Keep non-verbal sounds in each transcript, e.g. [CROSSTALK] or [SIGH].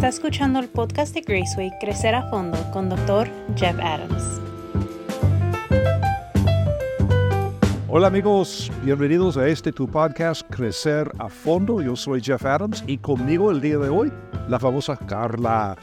Está escuchando el podcast de Graceway Crecer a Fondo con Dr. Jeff Adams. Hola amigos, bienvenidos a este tu podcast Crecer a Fondo. Yo soy Jeff Adams y conmigo el día de hoy la famosa Carla.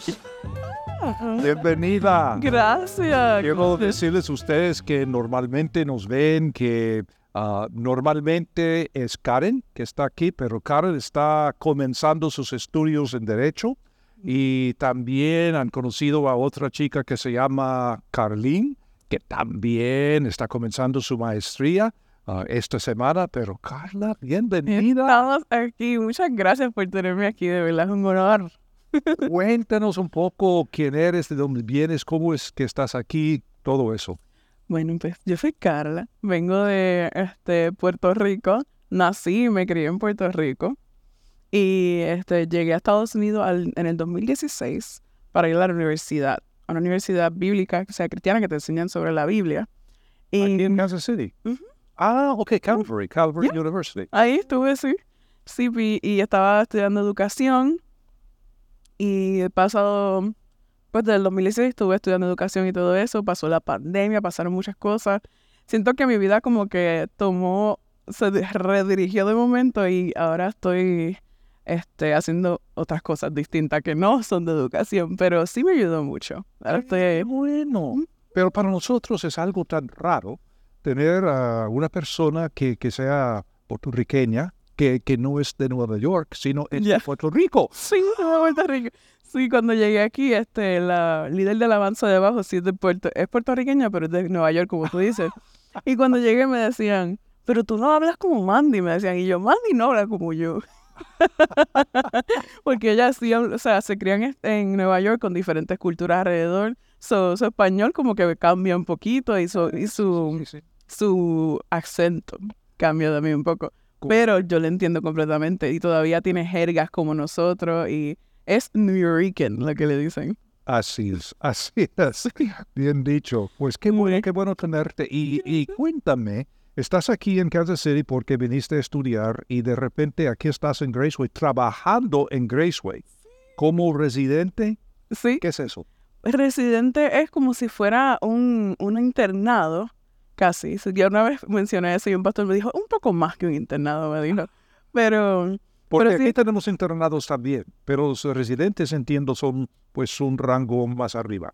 Bienvenida. Gracias. Quiero decirles a ustedes que normalmente nos ven que ah, normalmente es Karen que está aquí, pero Karen está comenzando sus estudios en Derecho y también han conocido a otra chica que se llama Carlín, que también está comenzando su maestría ah, esta semana. Pero Carla, bienvenida. Estamos aquí. Muchas gracias por tenerme aquí. De verdad es un honor. [LAUGHS] Cuéntanos un poco quién eres, de dónde vienes, cómo es que estás aquí, todo eso. Bueno, pues yo soy Carla. Vengo de este, Puerto Rico. Nací y me crié en Puerto Rico. Y este, llegué a Estados Unidos al- en el 2016 para ir a la universidad. A una universidad bíblica, o sea, cristiana, que te enseñan sobre la Biblia. Y Aquí en Kansas City. Ah, ok, Calvary, Calvary Yeah. University. Ahí estuve, sí. Sí, y, y estaba estudiando educación. Y he pasado, pues del 2016 estuve estudiando educación y todo eso. Pasó la pandemia, pasaron muchas cosas. Siento que mi vida como que tomó, se redirigió de momento y ahora estoy este, haciendo otras cosas distintas que no son de educación, pero sí me ayudó mucho. Estoy... bueno. Pero para nosotros es algo tan raro tener a una persona que, que sea puertorriqueña, que, que no es de Nueva York, sino es de. Puerto Rico. Sí, de Puerto Rico. Sí, cuando llegué aquí, este, la líder de alabanza de abajo sí es de Puerto, es puertorriqueña, pero es de Nueva York, como tú dices. [LAUGHS] Y cuando llegué me decían, pero tú no hablas como Mandy, me decían, y yo, Mandy no habla como yo. [LAUGHS] Porque ella sí, o sea, se crían en- Nueva York con diferentes culturas alrededor. So, su español como que cambia un poquito y su, y su, Sí, sí. su acento cambia también un poco. Cool. Pero yo le entiendo completamente y todavía tiene jergas como nosotros y es New Yorker lo que le dicen. Así es, así es. [LAUGHS] Bien dicho. Pues qué bueno, qué bueno tenerte. Y, y cuéntame, estás aquí en Kansas City porque viniste a estudiar y de repente aquí estás en Graceway, trabajando en Graceway. Como residente, Sí, ¿qué es eso? residente es como si fuera un, un internado, casi. Yo una vez mencioné eso y un pastor me dijo, un poco más que un internado, me dijo. Pero Porque Pero sí. aquí tenemos internados también, pero los residentes, entiendo, son pues un rango más arriba.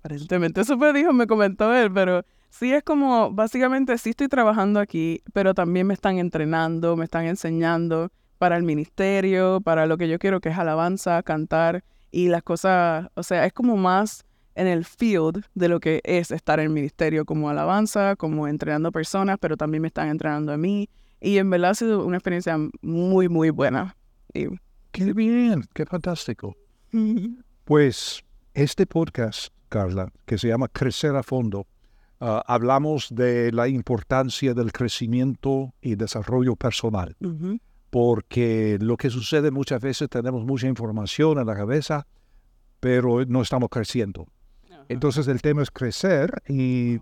Aparentemente, eso me dijo, me comentó él, pero sí es como, básicamente sí estoy trabajando aquí, pero también me están entrenando, me están enseñando para el ministerio, para lo que yo quiero que es alabanza, cantar y las cosas, o sea, es como más en el field de lo que es estar en el ministerio como alabanza, como entrenando personas, pero también me están entrenando a mí y en verdad ha sido una experiencia muy, muy buena. Y, Qué bien, qué fantástico. [LAUGHS] Pues este podcast, Carla, que se llama Crecer a Fondo, ah, hablamos de la importancia del crecimiento y desarrollo personal, porque lo que sucede muchas veces tenemos mucha información en la cabeza, pero no estamos creciendo. Entonces el tema es crecer y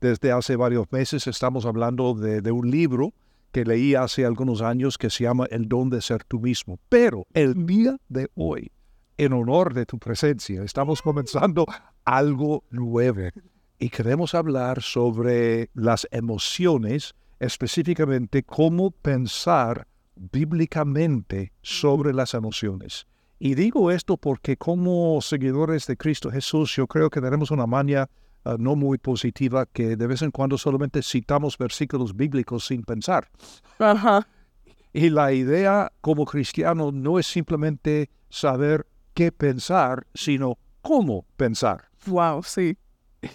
desde hace varios meses estamos hablando de, de un libro que leí hace algunos años que se llama El don de ser tú mismo. Pero el día de hoy, en honor de tu presencia, estamos comenzando algo nuevo y queremos hablar sobre las emociones, específicamente cómo pensar bíblicamente sobre las emociones. Y digo esto porque como seguidores de Cristo Jesús, yo creo que tenemos una maña ah, no muy positiva que de vez en cuando solamente citamos versículos bíblicos sin pensar. Ajá. Y la idea como cristiano no es simplemente saber qué pensar, sino cómo pensar. Wow, sí.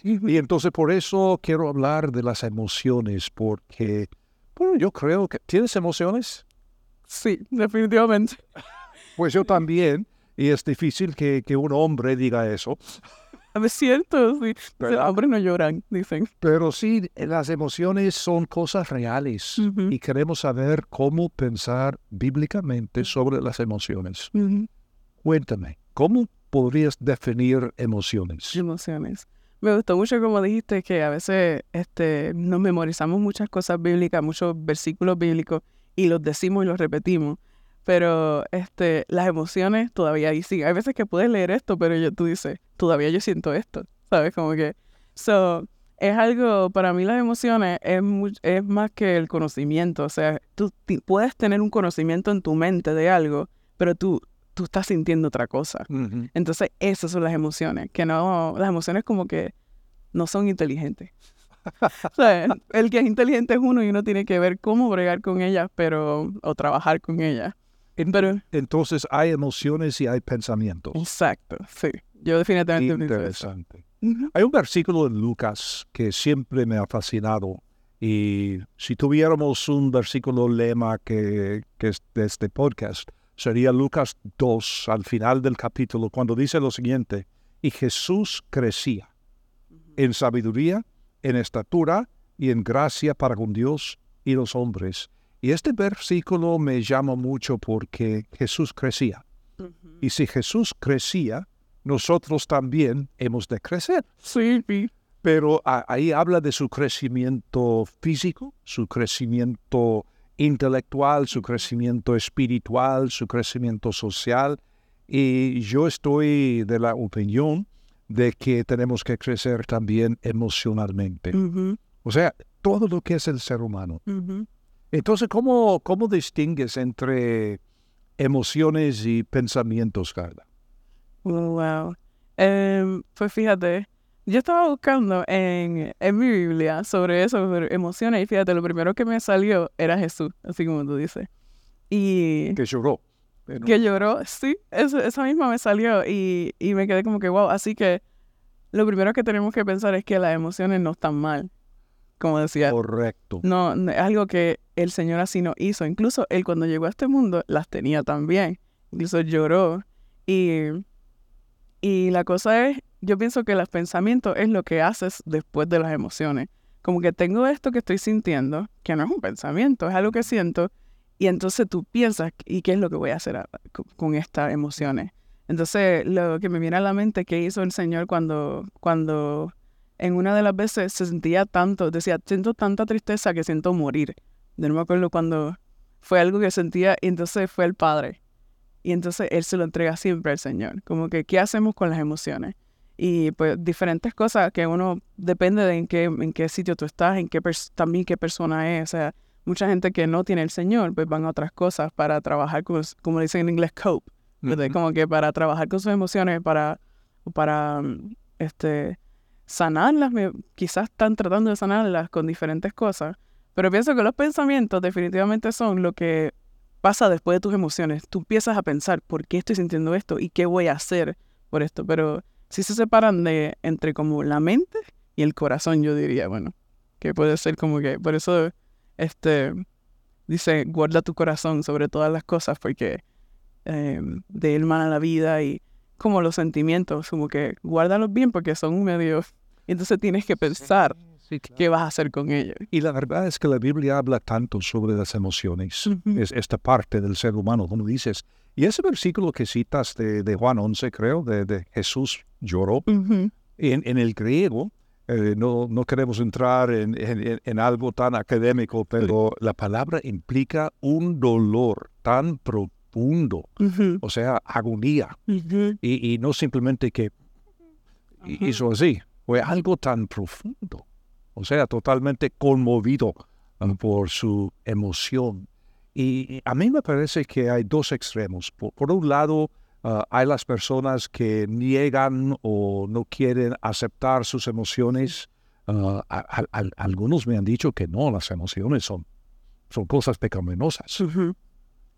Y entonces por eso quiero hablar de las emociones, porque, bueno, yo creo que... ¿Tienes emociones? Sí, definitivamente. Pues yo también, y es difícil que, que un hombre diga eso, [LAUGHS] Es cierto, sí. Los hombres no lloran, dicen. pero sí, las emociones son cosas reales Ujú. y queremos saber cómo pensar bíblicamente sobre las emociones. Ujú. Cuéntame, ¿cómo podrías definir emociones? Emociones. Me gustó mucho como dijiste que a veces este, nos memorizamos muchas cosas bíblicas, muchos versículos bíblicos y los decimos y los repetimos. pero este, las emociones todavía ahí sí. Hay veces que puedes leer esto, pero yo, tú dices, todavía yo siento esto, ¿sabes? Como que, so, es algo, para mí las emociones es, es más que el conocimiento, o sea, tú puedes tener un conocimiento en tu mente de algo, pero tú, tú estás sintiendo otra cosa. Entonces, esas son las emociones, que no, las emociones como que no son inteligentes. [LAUGHS] o sea, el que es inteligente es uno y uno tiene que ver cómo bregar con ellas, pero, o trabajar con ellas. Pero, Entonces hay emociones y hay pensamientos. Exacto, sí. Yo definitivamente. Interesante. Hay un versículo en Lucas que siempre me ha fascinado y si tuviéramos un versículo lema que, que es de este podcast, sería Lucas 2 al final del capítulo cuando dice lo siguiente, y Jesús crecía en sabiduría, en estatura y en gracia para con Dios y los hombres. Y este versículo me llama mucho porque Jesús crecía. Y si Jesús crecía, nosotros también hemos de crecer. Sí, Pero ahí habla de su crecimiento físico, su crecimiento intelectual, su crecimiento espiritual, su crecimiento social. Y yo estoy de la opinión de que tenemos que crecer también emocionalmente. O sea, todo lo que es el ser humano. Entonces, ¿cómo, ¿cómo distingues entre emociones y pensamientos, Carla? wow. Em, pues fíjate, yo estaba buscando en, en mi Biblia sobre eso, sobre emociones, y fíjate, lo primero que me salió era Jesús, así como tú dices. Y... Que lloró. Que lloró, sí, eso, esa misma me salió y, y me quedé como que, wow, así que lo primero que tenemos que pensar es que las emociones no están mal, como decía. Correcto. No, es algo que el Señor así no hizo. Incluso Él cuando llegó a este mundo las tenía también. Incluso lloró. Y y la cosa es, yo pienso que los pensamientos es lo que haces después de las emociones. Como que tengo esto que estoy sintiendo, que no es un pensamiento, es algo que siento, y entonces tú piensas, ¿y qué es lo que voy a hacer con estas emociones? Entonces, lo que me viene a la mente que hizo el Señor cuando, cuando en una de las veces se sentía tanto, decía, siento tanta tristeza que siento morir. De no me acuerdo cuando fue algo que sentía, y entonces fue el Padre y entonces Él se lo entrega siempre al Señor. Como que, ¿qué hacemos con las emociones? Y pues diferentes cosas que uno depende de en qué, en qué sitio tú estás, en qué también qué persona es. O sea, mucha gente que no tiene el Señor, pues van a otras cosas para trabajar, con, como dicen en inglés, cope. Como que para trabajar con sus emociones, para, para este, sanarlas. Quizás están tratando de sanarlas con diferentes cosas. Pero pienso que los pensamientos definitivamente son lo que pasa después de tus emociones. Tú empiezas a pensar, ¿por qué estoy sintiendo esto? ¿Y qué voy a hacer por esto? Pero si se separan de entre como la mente y el corazón, yo diría, bueno, que puede ser como que, por eso, este, dice, guarda tu corazón sobre todas las cosas, porque eh, de él mana la vida y como los sentimientos, como que guárdalos bien porque son medio... Entonces tienes que pensar ¿Qué vas a hacer con ella? Y la verdad es que la Biblia habla tanto sobre las emociones, es esta parte del ser humano, como dices. Y ese versículo que citas de, Juan 11, creo, de, Jesús lloró, en, el griego, eh, no, no, queremos entrar en, algo tan académico, pero la palabra implica un dolor tan profundo, o sea, agonía, y, no simplemente que hizo así, fue algo tan profundo o sea, totalmente conmovido um, por su emoción. Y a mí me parece que hay dos extremos. Por, un lado, uh, hay las personas que niegan o no quieren aceptar sus emociones. Uh, algunos me han dicho que no, las emociones son, son cosas pecaminosas.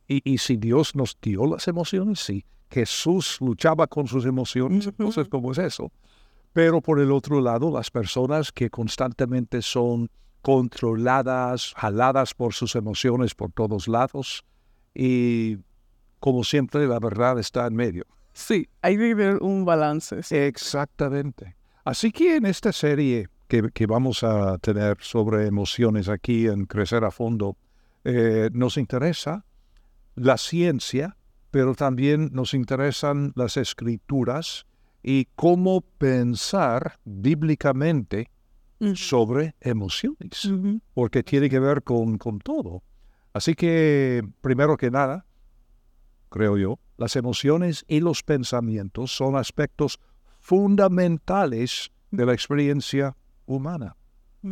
y, si Dios nos dio las emociones, sí. Jesús luchaba con sus emociones, entonces, ¿cómo es eso? Pero por el otro lado, las personas que constantemente son controladas, jaladas por sus emociones por todos lados y como siempre la verdad está en medio. Sí, hay que ver un balance. Exactamente. Así que en esta serie que, que, vamos a tener sobre emociones aquí en Crecer a Fondo, eh, nos interesa la ciencia, pero también nos interesan las escrituras y cómo pensar bíblicamente sobre emociones, porque tiene que ver con, con todo. Así que, primero que nada, creo yo, las emociones y los pensamientos son aspectos fundamentales de la experiencia humana.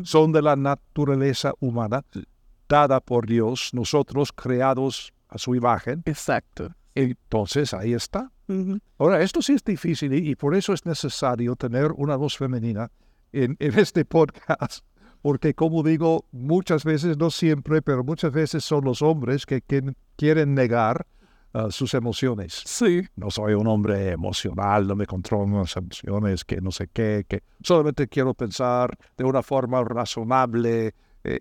Son de la naturaleza humana dada por Dios, nosotros creados a su imagen. Exacto. Entonces ahí está. Ahora, esto sí es difícil y, por eso es necesario tener una voz femenina en, este podcast, porque como digo, muchas veces, no siempre, pero muchas veces son los hombres que, quieren negar uh, sus emociones. Sí. No soy un hombre emocional, no me controlo las emociones, que no sé qué, que solamente quiero pensar de una forma razonable, eh,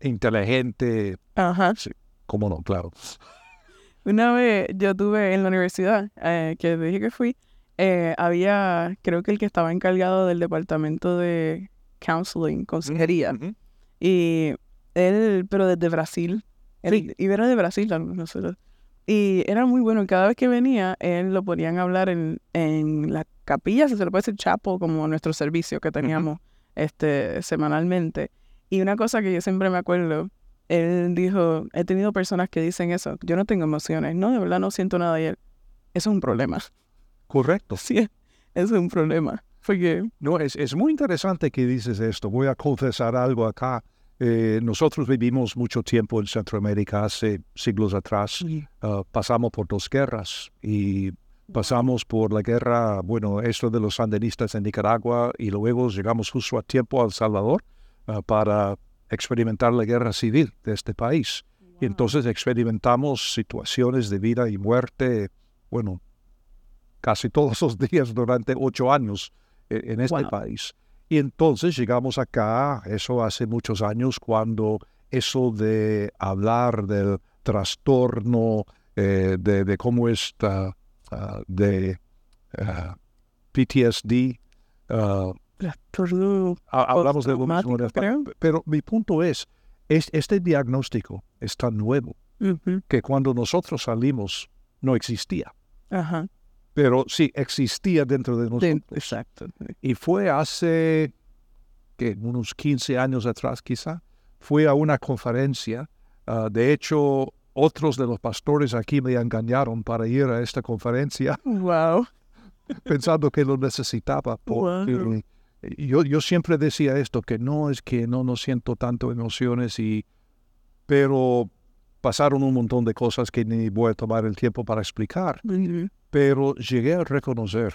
inteligente. Ajá. Sí, cómo no, claro. Una vez yo tuve en la universidad, eh, que dije que fui, eh, había, creo que el que estaba encargado del departamento de counseling, consejería, y él, pero desde Brasil, él, y era de Brasil, no sé, y era muy bueno, cada vez que venía, él lo ponían a hablar en, en la capilla, si se lo puede decir chapo, como nuestro servicio que teníamos este semanalmente. Y una cosa que yo siempre me acuerdo él dijo, he tenido personas que dicen eso, yo no tengo emociones, no, de verdad no siento nada y él, eso es un problema. Correcto. [LAUGHS] Sí, eso es un problema. Porque... No, es, es muy interesante que dices esto. Voy a confesar algo acá. Eh, nosotros vivimos mucho tiempo en Centroamérica hace siglos atrás. Ah, pasamos por dos guerras y pasamos por la guerra, bueno, esto de los sandinistas en Nicaragua y luego llegamos justo a tiempo a El Salvador ah, para experimentar la guerra civil de este país. Y entonces experimentamos situaciones de vida y muerte, bueno, casi todos los [LAUGHS] días durante ocho años eh, en este país. Y entonces llegamos acá, eso hace muchos años, cuando eso de hablar del trastorno, eh, de, cómo está, ah, de ah, PTSD, uh, Hablamos de lo pero mi punto es, es, este diagnóstico es tan nuevo que cuando nosotros salimos no existía. Pero sí existía dentro de nosotros. exacto. Y fue hace que unos 15 años atrás quizá, fui a una conferencia. Ah, de hecho, otros de los pastores aquí me engañaron para ir a esta conferencia. [LAUGHS] Wow. Pensando que lo necesitaba. Por, yo, yo siempre decía esto, que no es que no, no siento tanto emociones, y, pero pasaron un montón de cosas que ni voy a tomar el tiempo para explicar. Pero llegué a reconocer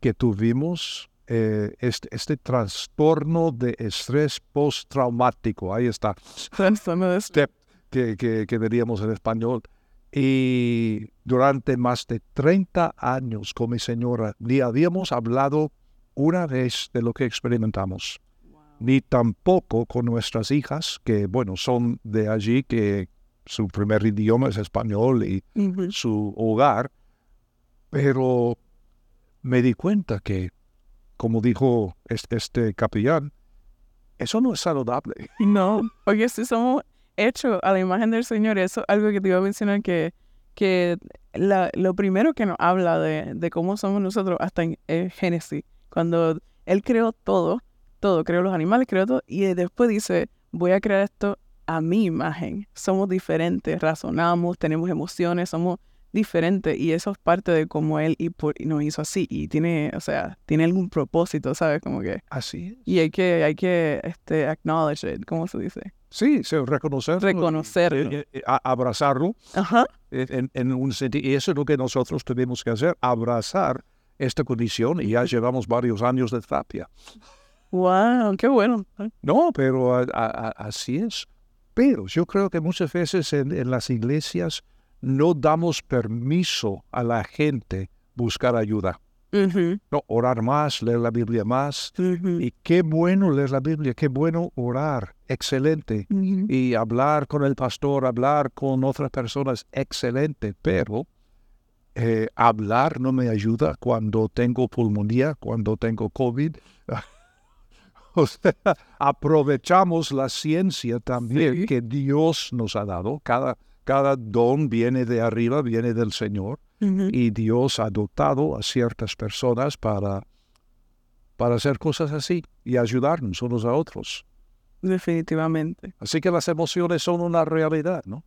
que tuvimos eh, este, este, trastorno de estrés postraumático. Ahí está. Step, que, que, que veríamos en español. Y durante más de 30 años con mi señora ni habíamos hablado una vez de lo que experimentamos, ni tampoco con nuestras hijas, que bueno, son de allí, que su primer idioma es español y su hogar, pero me di cuenta que, como dijo este, capellán, eso no es saludable. No, porque si somos hechos a la imagen del Señor, eso es algo que te iba a mencionar que, que lo primero que nos habla de, de cómo somos nosotros hasta en Génesis cuando él creó todo, todo, creó los animales, creó todo, y después dice, voy a crear esto a mi imagen. Somos diferentes, razonamos, tenemos emociones, somos diferentes, y eso es parte de cómo él y, nos hizo así, y tiene, o sea, tiene algún propósito, ¿sabes? Como que... Así Y hay que, hay que, este, acknowledge it, ¿cómo se dice? Sí, reconocerlo. Reconocerlo. abrazarlo. Ajá. En, en un sentido, y eso es lo que nosotros tenemos que hacer, abrazar esta condición y ya llevamos varios años de terapia. ¡Wow! ¡Qué bueno! No, pero así es. Pero yo creo que muchas veces en, las iglesias no damos permiso a la gente buscar ayuda. No, orar más, leer la Biblia más. Y qué bueno leer la Biblia, qué bueno orar, excelente. Y hablar con el pastor, hablar con otras personas, excelente. Pero eh, hablar no me ayuda cuando tengo pulmonía, cuando tengo COVID. [LAUGHS] [LAUGHS] o sea, aprovechamos la ciencia también que Dios nos ha dado. Cada, cada don viene de arriba, viene del Señor. Y Dios ha dotado a ciertas personas para, para hacer cosas así y ayudarnos unos a otros. Definitivamente. Así que las emociones son una realidad, ¿no?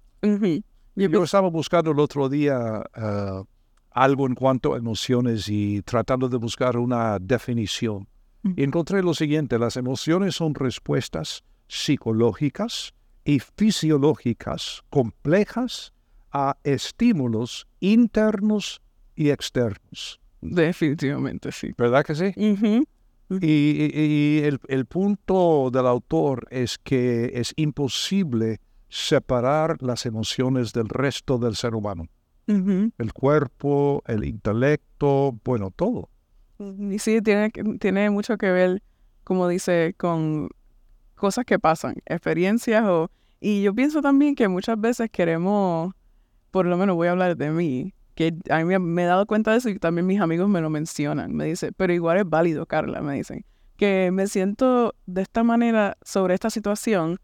Yo estaba buscando el otro día ah, algo en cuanto a emociones y tratando de buscar una definición. Y encontré lo siguiente, las emociones son respuestas psicológicas y fisiológicas complejas a estímulos internos y externos. Definitivamente, sí. ¿Verdad que sí? Y, el, el, punto del autor es que es imposible separar las emociones del resto del ser humano. El cuerpo, el intelecto, bueno, todo. Y sí, tiene, tiene mucho que ver, como dice, con cosas que pasan, experiencias o... Y yo pienso también que muchas veces queremos, por lo menos voy a hablar de mí, que a mí me he dado cuenta de eso y también mis amigos me lo mencionan. Me dicen, pero igual es válido, Carla, me dicen, que me siento de esta manera sobre esta situación,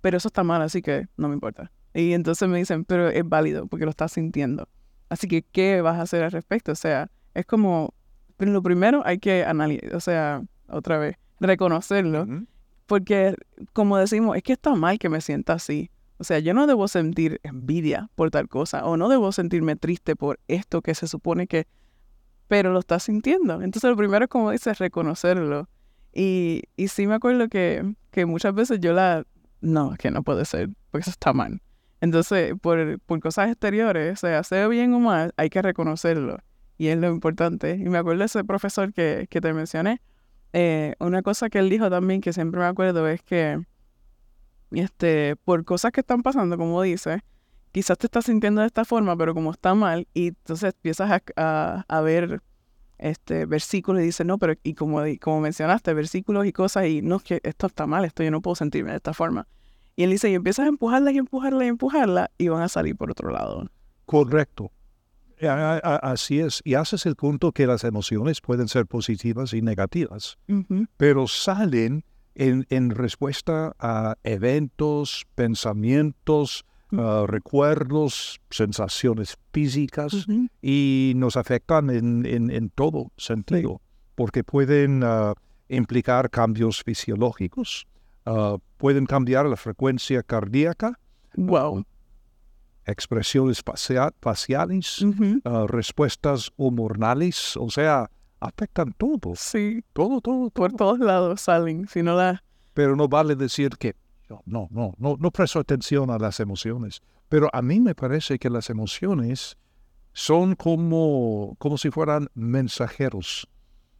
pero eso está mal, así que no me importa. Y entonces me dicen, pero es válido porque lo estás sintiendo. Así que, ¿qué vas a hacer al respecto? O sea, es como, pero lo primero hay que analizar, o sea, otra vez, reconocerlo. Porque, como decimos, es que está mal que me sienta así. O sea, yo no debo sentir envidia por tal cosa o no debo sentirme triste por esto que se supone que... Pero lo estás sintiendo. Entonces lo primero es como dices, reconocerlo. Y, y sí me acuerdo que, que muchas veces yo la... No, que no puede ser, porque eso está mal. Entonces, por, por cosas exteriores, o sea, sea bien o mal, hay que reconocerlo. Y es lo importante. Y me acuerdo de ese profesor que, que te mencioné. Eh, una cosa que él dijo también, que siempre me acuerdo, es que este, por cosas que están pasando, como dice, quizás te estás sintiendo de esta forma, pero como está mal, y entonces empiezas a, a, ver este, versículos y dices, no, pero y como, como mencionaste, versículos y cosas, y no, es que esto está mal, esto yo no puedo sentirme de esta forma. Y él dice, y empiezas a empujarla y empujarla y empujarla, y van a salir por otro lado. Correcto. Así es. Y haces el punto que las emociones pueden ser positivas y negativas, pero salen en, respuesta a eventos, pensamientos, recuerdos, sensaciones físicas y nos afectan en, todo sentido, porque pueden ah, implicar cambios fisiológicos, ah, pueden cambiar la frecuencia cardíaca, wow. Expresiones faciales, ah, respuestas hormonales, o sea, afectan todo. Sí. Todo, todo, Por todos lados salen, si no la... Pero no vale decir que no, no, no, no presto atención a las emociones. Pero a mí me parece que las emociones son como, como si fueran mensajeros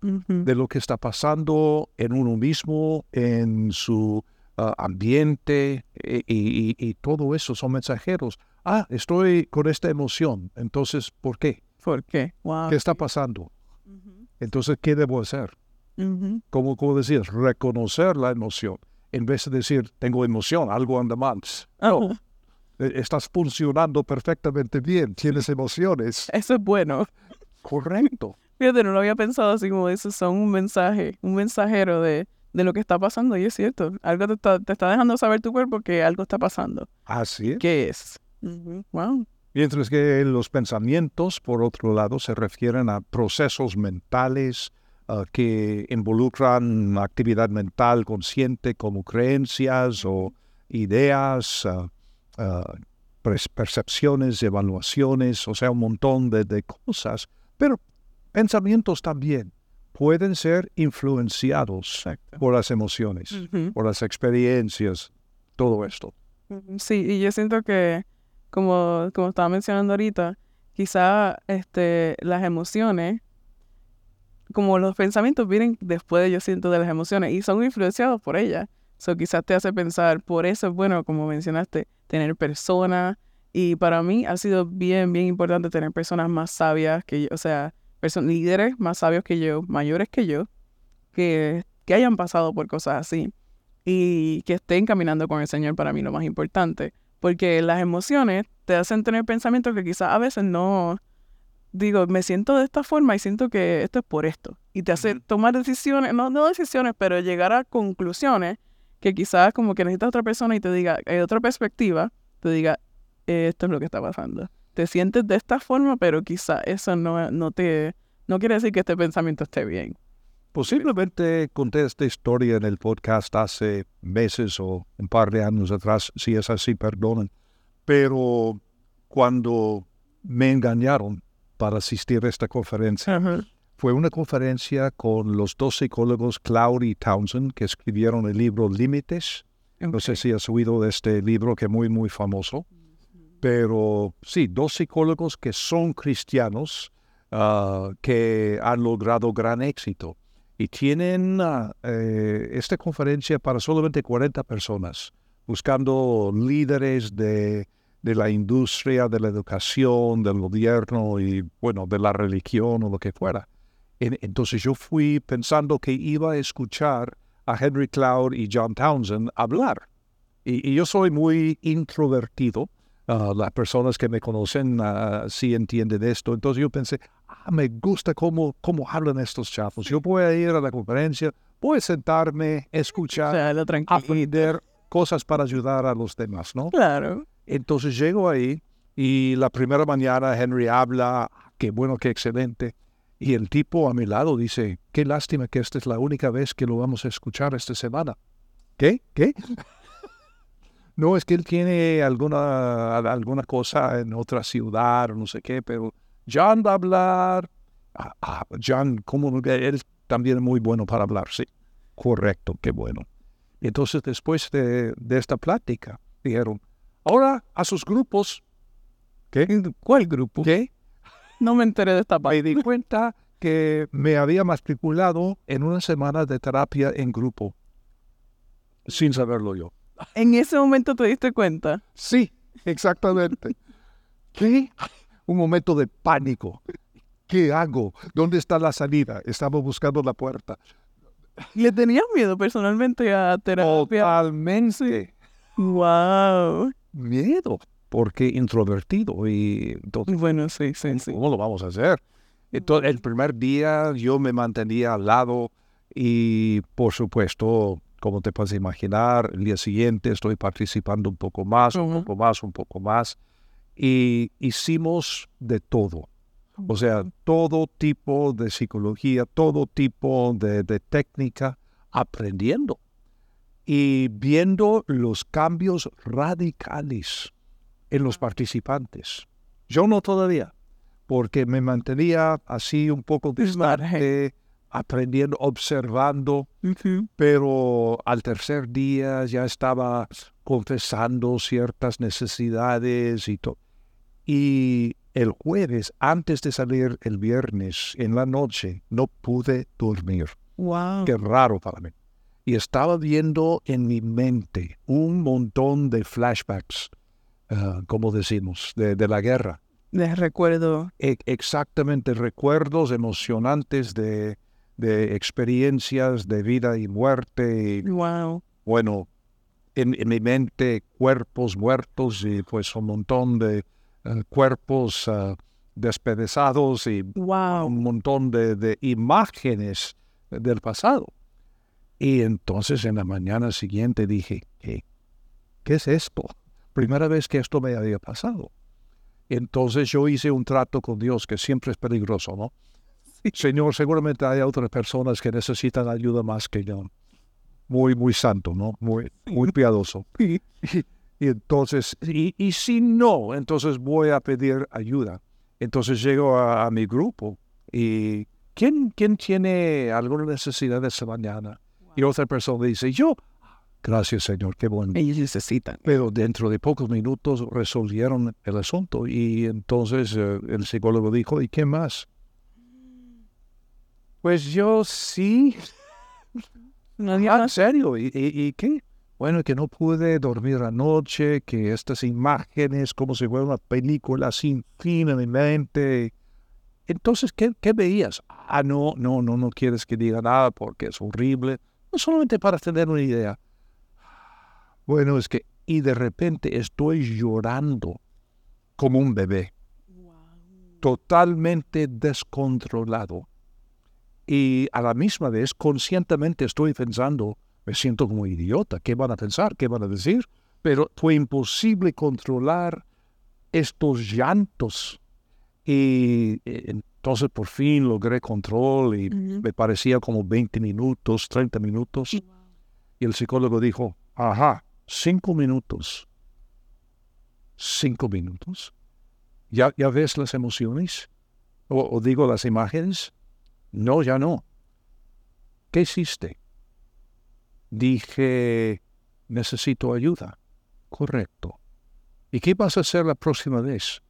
de lo que está pasando en uno mismo, en su ah, ambiente e, y, todo eso son mensajeros. Ah, estoy con esta emoción. Entonces, ¿por qué? ¿Por qué? ¿Qué está pasando? Entonces, ¿qué debo hacer? como, como decías, reconocer la emoción, en vez de decir, tengo emoción, algo anda mal. No, e, estás funcionando perfectamente bien, tienes emociones. Eso es bueno. Correcto. Fíjate, no lo había pensado así como eso, son un mensaje, un mensajero de, de lo que está pasando y es cierto, algo te está, te está dejando saber tu cuerpo que algo está pasando. Así es. ¿Qué es? Wow. Mientras que los pensamientos, por otro lado, se refieren a procesos mentales ah, que involucran actividad mental consciente como creencias o ideas, ah, ah, percepciones, evaluaciones, o sea, un montón de, cosas. Pero pensamientos también pueden ser influenciados por las emociones, por las experiencias, todo esto. Sí, y yo siento que como, como estaba mencionando ahorita, quizá este, las emociones, como los pensamientos vienen después, yo siento, de las emociones y son influenciados por ellas. So, quizás te hace pensar, por eso es bueno, como mencionaste, tener personas. Y para mí ha sido bien, bien importante tener personas más sabias que yo, o sea, líderes más sabios que yo, mayores que yo, que, que hayan pasado por cosas así y que estén caminando con el Señor para mí lo más importante. Porque las emociones te hacen tener pensamientos que quizás a veces no, digo, me siento de esta forma y siento que esto es por esto. Y te hace tomar decisiones, no, no decisiones, pero llegar a conclusiones que quizás como que necesitas otra persona y te diga, hay otra perspectiva, te diga, esto es lo que está pasando. Te sientes de esta forma, pero quizás eso no, no te, no quiere decir que este pensamiento esté bien. Posiblemente conté esta historia en el podcast hace meses o un par de años atrás, si es así, perdonen. Pero cuando me engañaron para asistir a esta conferencia. Fue una conferencia con los dos psicólogos Cloud y Townsend que escribieron el libro Límites. No sé si has oído de este libro que es muy, muy famoso. Pero sí, dos psicólogos que son cristianos ah, que han logrado gran éxito. Y tienen ah, eh, esta conferencia para solamente 40 personas, buscando líderes de, de la industria, de la educación, del gobierno y, bueno, de la religión o lo que fuera entonces yo fui pensando que iba a escuchar a Henry Cloud y John Townsend hablar. Y, yo soy muy introvertido. Ah, las personas que me conocen uh, sí entienden esto. Entonces yo pensé, ah, me gusta cómo, cómo hablan estos chavos. Yo voy a ir a la conferencia, voy a sentarme, escuchar, aprender cosas para ayudar a los demás, ¿no? Claro. Entonces llego ahí y la primera mañana Henry habla, qué bueno, qué excelente. Y el tipo a mi lado dice, qué lástima que esta es la única vez que lo vamos a escuchar esta semana. ¿Qué? ¿Qué? No, es que él tiene alguna, alguna cosa en otra ciudad o no sé qué, pero John va a hablar. Ah, ah John, como él también es muy bueno para hablar, sí. Correcto, qué bueno. Y entonces después de, de esta plática, dijeron, ahora a sus grupos. ¿Qué? ¿Cuál grupo? ¿Qué? No me enteré de esta parte. Me di cuenta que me había matriculado en una semana de terapia en grupo, sin saberlo yo. ¿En ese momento te diste cuenta? Sí, exactamente. ¿Qué? Un momento de pánico. ¿Qué hago? ¿Dónde está la salida? Estaba buscando la puerta. ¿Le tenías miedo personalmente a terapia? Totalmente. Wow. Miedo porque introvertido y bueno, sí, sí, sí. ¿Cómo lo vamos a hacer? Entonces, el primer día yo me mantenía al lado y, por supuesto, como te puedes imaginar, el día siguiente estoy participando un poco más, un poco más, un poco más. Y hicimos de todo. O sea, todo tipo de psicología, todo tipo de, de técnica, aprendiendo y viendo los cambios radicales en los participantes. Yo no todavía, porque me mantenía así un poco distante, aprendiendo, observando, pero al tercer día ya estaba confesando ciertas necesidades y todo. Y el jueves, antes de salir el viernes en la noche, no pude dormir. Wow. Qué raro para mí. Y estaba viendo en mi mente un montón de flashbacks Ah, como decimos, de, la guerra. De recuerdo. E, exactamente, recuerdos emocionantes de, de, experiencias de vida y muerte. Wow. Bueno, en, mi mente cuerpos muertos y pues un montón de ah, cuerpos uh, despedazados y un montón de, de, imágenes del pasado. Y entonces en la mañana siguiente dije, ¿qué, qué es esto? primera vez que esto me había pasado. Entonces yo hice un trato con Dios que siempre es peligroso, ¿no? Señor, seguramente hay otras personas que necesitan ayuda más que yo. Muy, muy santo, ¿no? Muy, muy piadoso. Y, entonces, y, si no, entonces voy a pedir ayuda. Entonces llego a, mi grupo y ¿quién, ¿quién tiene alguna necesidad esa mañana? Y otra persona dice, yo, Gracias, Señor, qué bueno. Ellos necesitan. Pero dentro de pocos minutos resolvieron el asunto y entonces eh, el psicólogo dijo, ¿y qué más? Pues yo sí. No, ah, ¿En serio? ¿Y, ¿Y, qué? Bueno, que no pude dormir anoche, que estas imágenes, como si fuera una película sin fin en mi mente. Entonces, ¿qué, ¿qué veías? Ah, no, no, no, no quieres que diga nada porque es horrible. No solamente para tener una idea. Bueno, es que, y de repente estoy llorando como un bebé, totalmente descontrolado. Y a la misma vez, conscientemente estoy pensando, me siento como idiota, ¿qué van a pensar? ¿Qué van a decir? Pero fue imposible controlar estos llantos. Y eh, entonces por fin logré control y me parecía como 20 minutos, 30 minutos. Y el psicólogo dijo, ajá, cinco minutos. Cinco minutos. ¿Ya, ya ves las emociones? O, o digo las imágenes. No, ya no. ¿Qué hiciste? Dije, necesito ayuda. Correcto. ¿Y qué vas a hacer la próxima vez?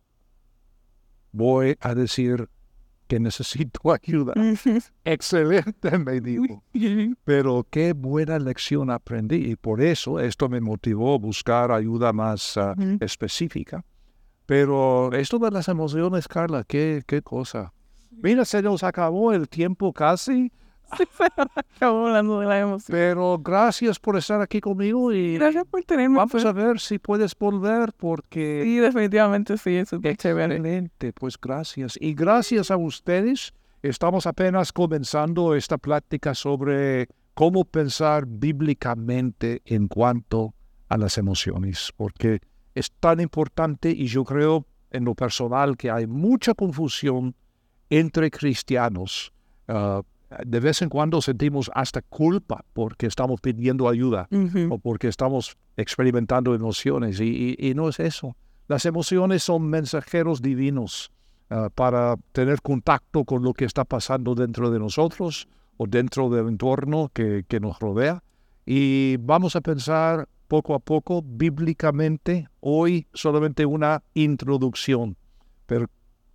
Voy a decir que necesito [LAUGHS] ayuda. [LAUGHS] Excelente, me dijo. Pero qué buena lección aprendí y por eso esto me motivó a buscar ayuda más ah, específica. Pero esto de las emociones, Carla, qué, qué cosa. Mira, se nos acabó el tiempo casi. [LAUGHS] Sí, acabó hablando de la emoción. Pero gracias por estar aquí conmigo y Gracias por tenerme. vamos pues. a ver si puedes volver porque Sí, definitivamente sí, es chévere. Excelente, pues gracias. Y gracias a ustedes, estamos apenas comenzando esta plática sobre cómo pensar bíblicamente en cuanto a las emociones, porque es tan importante y yo creo en lo personal que hay mucha confusión entre cristianos. Ah, de vez en cuando sentimos hasta culpa porque estamos pidiendo ayuda o porque estamos experimentando emociones y, y- y no es eso. Las emociones son mensajeros divinos ah, para tener contacto con lo que está pasando dentro de nosotros o dentro del entorno que, que nos rodea. Y vamos a pensar poco a poco bíblicamente, hoy solamente una introducción, pero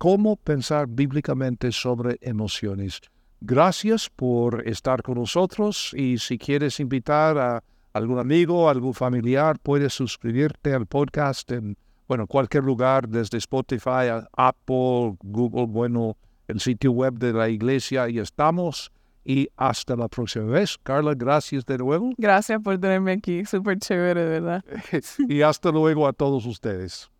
cómo pensar bíblicamente sobre emociones. Gracias por estar con nosotros y si quieres invitar a algún amigo, algún familiar, puedes suscribirte al podcast en bueno, cualquier lugar, desde Spotify Apple, Google, bueno, el sitio web de la iglesia, y estamos. Y hasta la próxima vez. Carla, gracias de nuevo. Gracias por tenerme aquí, súper chévere, verdad. [LAUGHS] y hasta luego a todos ustedes.